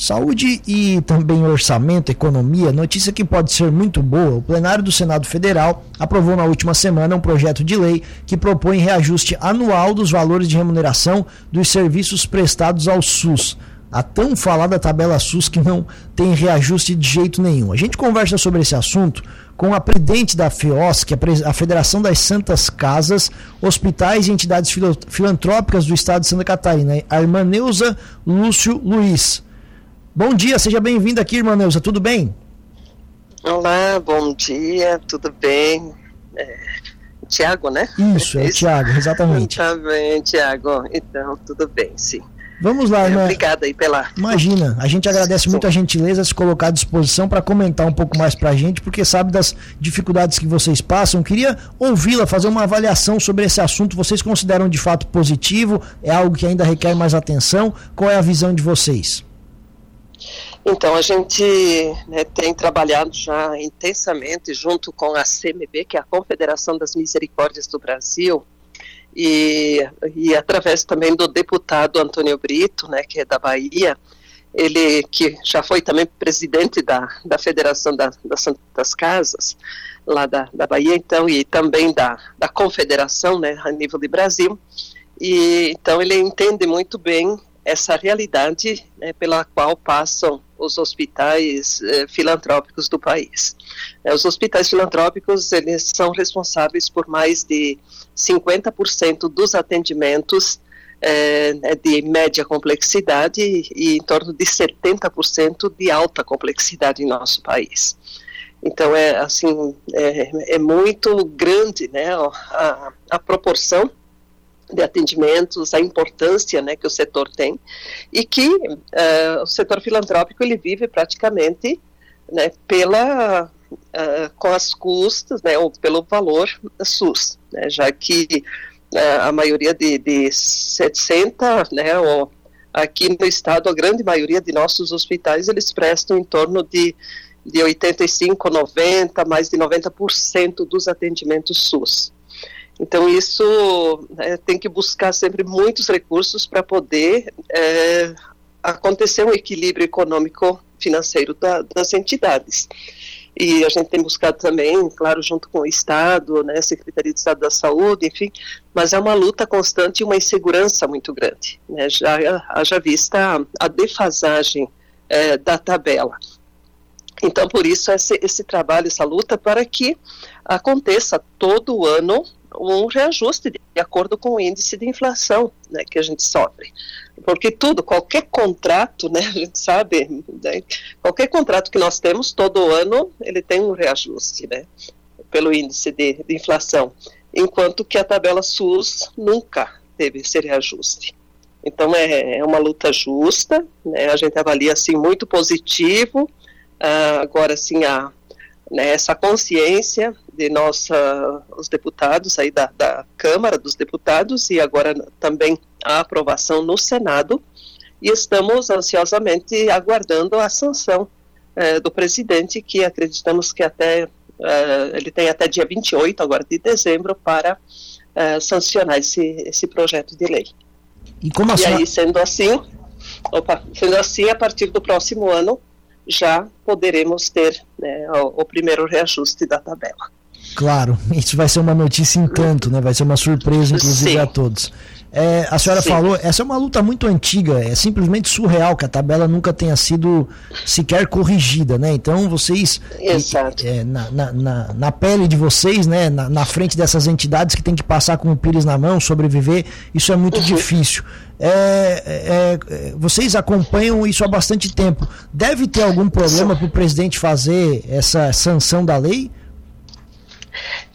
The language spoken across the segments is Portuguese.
Saúde e também orçamento, economia, notícia que pode ser muito boa. O plenário do Senado Federal aprovou na última semana um projeto de lei que propõe reajuste anual dos valores de remuneração dos serviços prestados ao SUS. A tão falada tabela SUS que não tem reajuste de jeito nenhum. A gente conversa sobre esse assunto com a presidente da FEOS, que é a Federação das Santas Casas, Hospitais e Entidades Filantrópicas do Estado de Santa Catarina, a irmã Neuza Lúcio Luiz. Bom dia, seja bem-vinda aqui, irmã Neuza, tudo bem? Olá, bom dia, tudo bem? É, Tiago, né? Isso, é, é Tiago, exatamente. Tá bem, Tiago, então tudo bem, sim. Vamos lá, irmã. Obrigada aí pela. Imagina, a gente agradece muito a gentileza de se colocar à disposição para comentar um pouco mais para a gente, porque sabe das dificuldades que vocês passam. Queria ouvi-la, fazer uma avaliação sobre esse assunto. Vocês consideram de fato positivo? É algo que ainda requer mais atenção? Qual é a visão de vocês? Então, a gente né, tem trabalhado já intensamente junto com a CMB, que é a Confederação das Misericórdias do Brasil, e, e através também do deputado Antônio Brito, né, que é da Bahia, ele que já foi também presidente da, da Federação da, das Santas Casas, lá da, da Bahia, então, e também da, da Confederação, né, a nível de Brasil, e então ele entende muito bem essa realidade né, pela qual passam os hospitais eh, filantrópicos do país. Eh, os hospitais filantrópicos eles são responsáveis por mais de 50% dos atendimentos eh, né, de média complexidade e em torno de 70% de alta complexidade em nosso país. Então é assim é, é muito grande, né, a, a proporção de atendimentos, a importância né, que o setor tem e que uh, o setor filantrópico ele vive praticamente né, pela uh, com as custas, né, ou pelo valor SUS, né, já que uh, a maioria de, de 60, né, ou aqui no estado a grande maioria de nossos hospitais eles prestam em torno de de 85, 90, mais de 90% dos atendimentos SUS. Então, isso é, tem que buscar sempre muitos recursos para poder é, acontecer um equilíbrio econômico financeiro da, das entidades. E a gente tem buscado também, claro, junto com o Estado, né, Secretaria de Estado da Saúde, enfim, mas é uma luta constante e uma insegurança muito grande, né, já haja vista a, a defasagem é, da tabela. Então, por isso, esse, esse trabalho, essa luta, para que aconteça todo ano um reajuste de acordo com o índice de inflação né, que a gente sofre. Porque tudo, qualquer contrato, né, a gente sabe, né, qualquer contrato que nós temos todo ano, ele tem um reajuste, né, pelo índice de, de inflação, enquanto que a tabela SUS nunca teve esse reajuste. Então é, é uma luta justa, né, a gente avalia assim muito positivo, uh, agora assim a né, essa consciência de nós, uh, os deputados aí da, da, Câmara dos Deputados e agora também a aprovação no Senado e estamos ansiosamente aguardando a sanção uh, do presidente que acreditamos que até uh, ele tem até dia 28 agora de dezembro para eh, sancionar esse, esse projeto de lei. E, como e aí sendo assim, opa, sendo assim a partir do próximo ano já poderemos ter né, o, o, primeiro reajuste da tabela. Claro, isso vai ser uma notícia em tanto, né? Vai ser uma surpresa, inclusive, Sim. a todos. É, a senhora Sim. falou, essa é uma luta muito antiga, é simplesmente surreal que a tabela nunca tenha sido sequer corrigida, né? Então vocês, é, na, na, na, pele de vocês, né? Na, na, frente dessas entidades que tem que passar com o pires na mão, sobreviver, isso é muito uhum. difícil. É, é, é vocês acompanham isso há bastante tempo. Deve ter algum problema para o presidente fazer essa sanção da lei?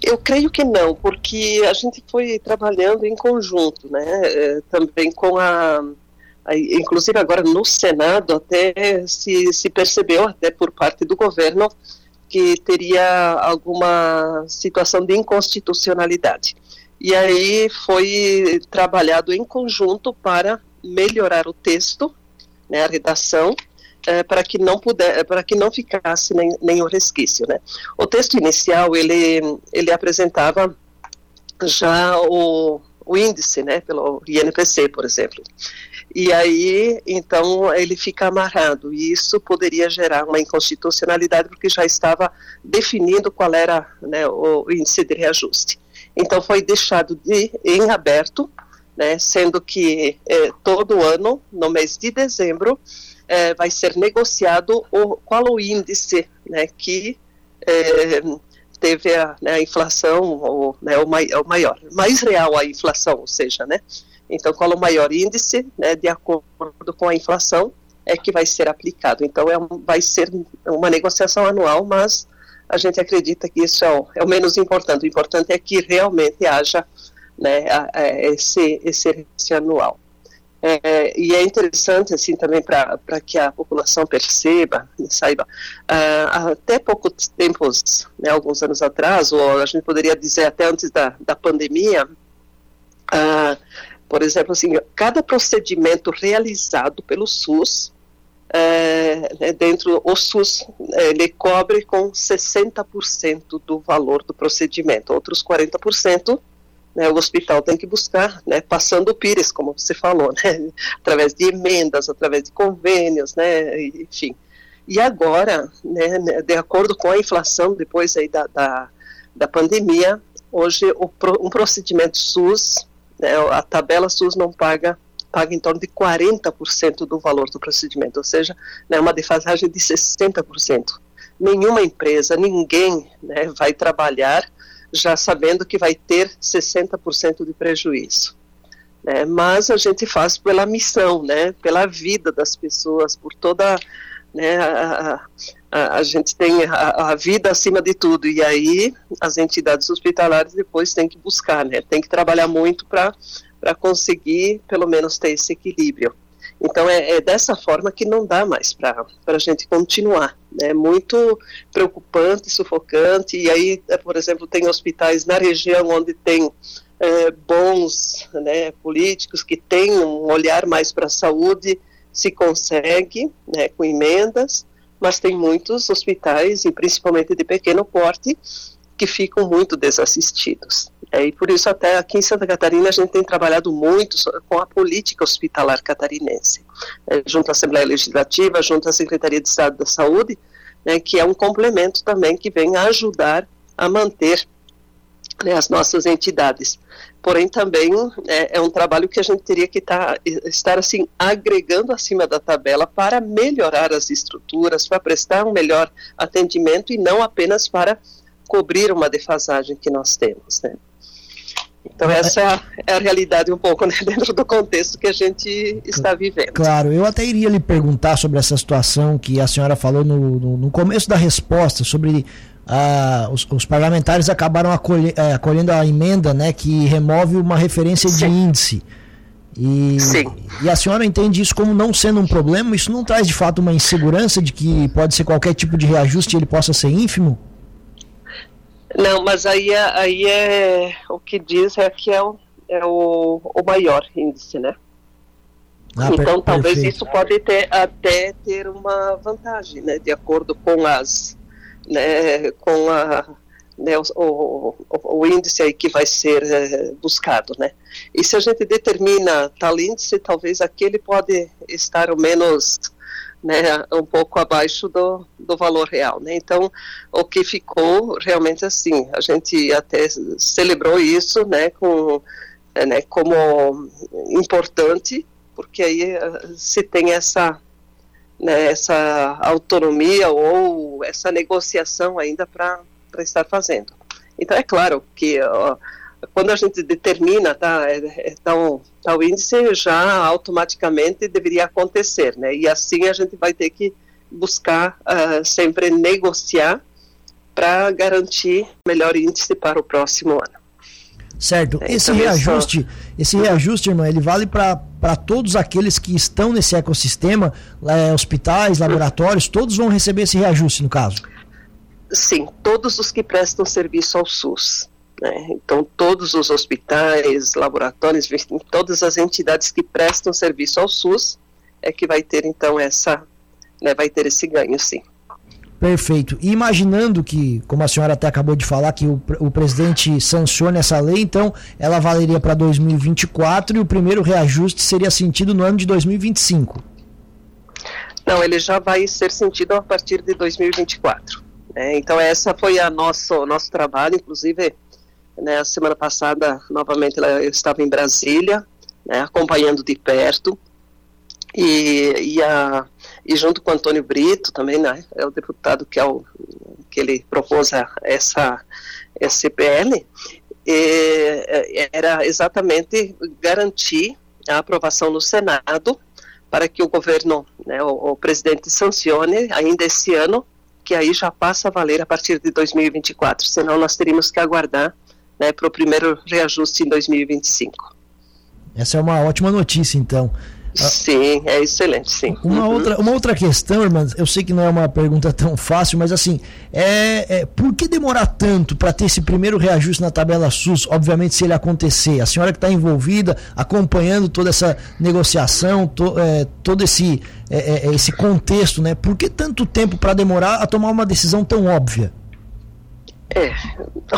Eu creio que não, porque a gente foi trabalhando em conjunto, né, é, também com a, a, inclusive agora no Senado até se, se percebeu, até por parte do governo, que teria alguma situação de inconstitucionalidade. E aí foi trabalhado em conjunto para melhorar o texto, né, a redação, é, para que não puder, para que não ficasse nem, nenhum resquício, né? O texto inicial ele ele apresentava já o, o índice, né, pelo INPC, por exemplo. e aí então ele fica amarrado e isso poderia gerar uma inconstitucionalidade porque já estava definindo qual era né, o índice de reajuste. Então foi deixado de, em aberto, né, sendo que eh, todo ano, no mês de dezembro, eh, vai ser negociado o, qual o índice né, que eh, teve a, né, a inflação, ou, né, o, mai, o maior, mais real a inflação, ou seja, né, então, qual o maior índice, né, de acordo com a inflação, é que vai ser aplicado. Então, é vai ser uma negociação anual, mas a gente acredita que isso é o, é o menos importante. O importante é que realmente haja né, a, a, esse, esse anual. É, e é interessante, assim, também para que a população perceba e saiba, uh, até pouco tempo, né, alguns anos atrás, ou a gente poderia dizer até antes da, da pandemia, uh, por exemplo, assim, cada procedimento realizado pelo SUS, é, né, dentro o SUS, é, ele cobre com 60% do valor do procedimento. Outros 40%, né, o hospital tem que buscar, né, passando o pires, como você falou, né, através de emendas, através de convênios, né, enfim. E agora, né, né de acordo com a inflação, depois aí da, da, da pandemia, hoje o, um procedimento SUS né, a tabela SUS não paga paga em torno de 40% do valor do procedimento, ou seja, né, uma defasagem de 60%. Nenhuma empresa, ninguém né, vai trabalhar já sabendo que vai ter 60% de prejuízo. Né, mas a gente faz pela missão, né, pela vida das pessoas, por toda né, a, a, a, gente tem a, a, vida acima de tudo e aí as entidades hospitalares depois têm que buscar, né, tem que trabalhar muito para conseguir pelo menos ter esse equilíbrio. Então é, é dessa forma que não dá mais para a gente continuar. É muito preocupante, sufocante. E aí, é, por exemplo, tem hospitais na região onde tem é, bons né, políticos que têm um olhar mais para a saúde, se consegue né, com emendas, mas tem muitos hospitais, e principalmente de pequeno porte, que ficam muito desassistidos. É, e por isso até aqui em Santa Catarina a gente tem trabalhado muito com a política hospitalar catarinense, é, junto à Assembleia Legislativa, junto à Secretaria de Estado da Saúde, né, que é um complemento também que vem ajudar a manter né, as nossas entidades. Porém, também é, é, um trabalho que a gente teria que tá, estar assim agregando acima da tabela para melhorar as estruturas, para prestar um melhor atendimento e não apenas para cobrir uma defasagem que nós temos. Né? Então essa é a, é a, realidade um pouco né, dentro do contexto que a gente está vivendo. Claro, eu até iria lhe perguntar sobre essa situação que a senhora falou no, no, no começo da resposta, sobre ah, os, os, parlamentares acabaram acolhe, é, acolhendo a emenda né, que remove uma referência Sim. de índice. E, e, a senhora entende isso como não sendo um problema? Isso não traz de fato uma insegurança de que pode ser qualquer tipo de reajuste e ele possa ser ínfimo? Não, mas aí é, aí é o que diz é que é o, é o, o maior índice, né? Ah, então talvez perfeito. isso pode ter até ter uma vantagem, né? De acordo com as, né? Com a né, o, o, o, índice aí que vai ser é, buscado, né? E se a gente determina tal índice, talvez aquele pode estar o menos né, um pouco abaixo do, do valor real, né? Então, o que ficou realmente assim, a gente até celebrou isso, né, com, é, né, como importante, porque aí eh, se tem essa, né, essa autonomia ou essa negociação ainda para estar fazendo. Então, é claro que ó, quando a gente determina tá, é, é, tal, tal índice, já automaticamente deveria acontecer, né? E assim a gente vai ter que buscar uh, sempre negociar para garantir melhor índice para o próximo ano. Certo. É, esse reajuste, só... esse reajuste, irmã, ele vale para todos aqueles que estão nesse ecossistema, é, hospitais, laboratórios, todos vão receber esse reajuste, no caso? Sim, todos os que prestam serviço ao SUS. Né? Então, todos os hospitais, laboratórios, todas as entidades que prestam serviço ao SUS é que vai ter, então, essa, né, vai ter esse ganho, sim. Perfeito. E imaginando que, como a senhora até acabou de falar, que o, o presidente sancione essa lei, então ela valeria para 2024 e o primeiro reajuste seria sentido no ano de 2025. Não, ele já vai ser sentido a partir de 2024. Né? Então, essa foi a nosso nosso trabalho, inclusive, né, a semana passada, novamente, eu estava em Brasília, né, acompanhando de perto, e, e, a, e junto com Antônio Brito também, né, é o deputado que, é o, que ele propôs essa SPL, e, era exatamente garantir a aprovação no Senado para que o governo, né, o, o presidente sancione ainda esse ano, que aí já passa a valer a partir de 2024, senão nós teríamos que aguardar né, para o primeiro reajuste em 2025. Essa é uma ótima notícia, então. Sim, é excelente, sim. Uma, uhum. outra, uma outra questão, irmãs, eu sei que não é uma pergunta tão fácil, mas assim, é, é por que demorar tanto para ter esse primeiro reajuste na tabela SUS? Obviamente, se ele acontecer, a senhora que está envolvida, acompanhando toda essa negociação, to, é, todo esse, é, é, é, esse contexto, né? Por que tanto tempo para demorar a tomar uma decisão tão óbvia? É,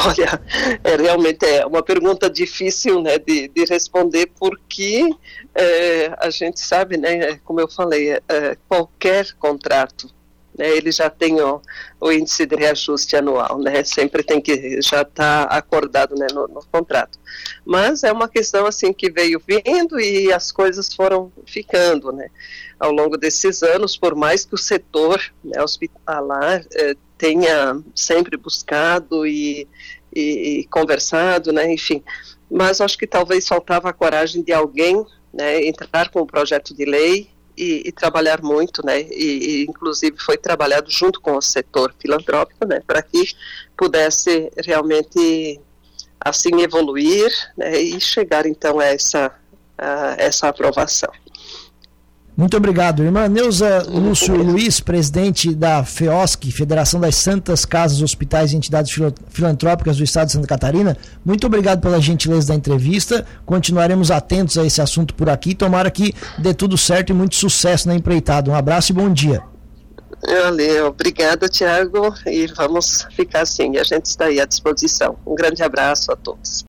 olha, é, realmente é uma pergunta difícil né, de, de responder, porque é, a gente sabe, né, como eu falei, é, qualquer contrato, né, ele já tem o, o, índice de reajuste anual, né, sempre tem que já estar tá acordado né, no, no, contrato. Mas é uma questão assim que veio vindo e as coisas foram ficando, né, ao longo desses anos, por mais que o setor né, hospitalar é, tenha sempre buscado e, e, e, conversado, né, enfim. Mas acho que talvez faltava a coragem de alguém né, entrar com o projeto de lei e, e trabalhar muito, né, e, inclusive foi trabalhado junto com o setor filantrópico, né, para que pudesse realmente assim evoluir né, e chegar então a essa, a essa aprovação. Muito obrigado, irmã Neuza Lúcio Luiz, presidente da FEOSC, Federação das Santas Casas, Hospitais e Entidades Filantrópicas do Estado de Santa Catarina. Muito obrigado pela gentileza da entrevista. Continuaremos atentos a esse assunto por aqui. Tomara que dê tudo certo e muito sucesso na empreitada. Um abraço e bom dia. Valeu, obrigada, Tiago. E vamos ficar assim. A gente está aí à disposição. Um grande abraço a todos.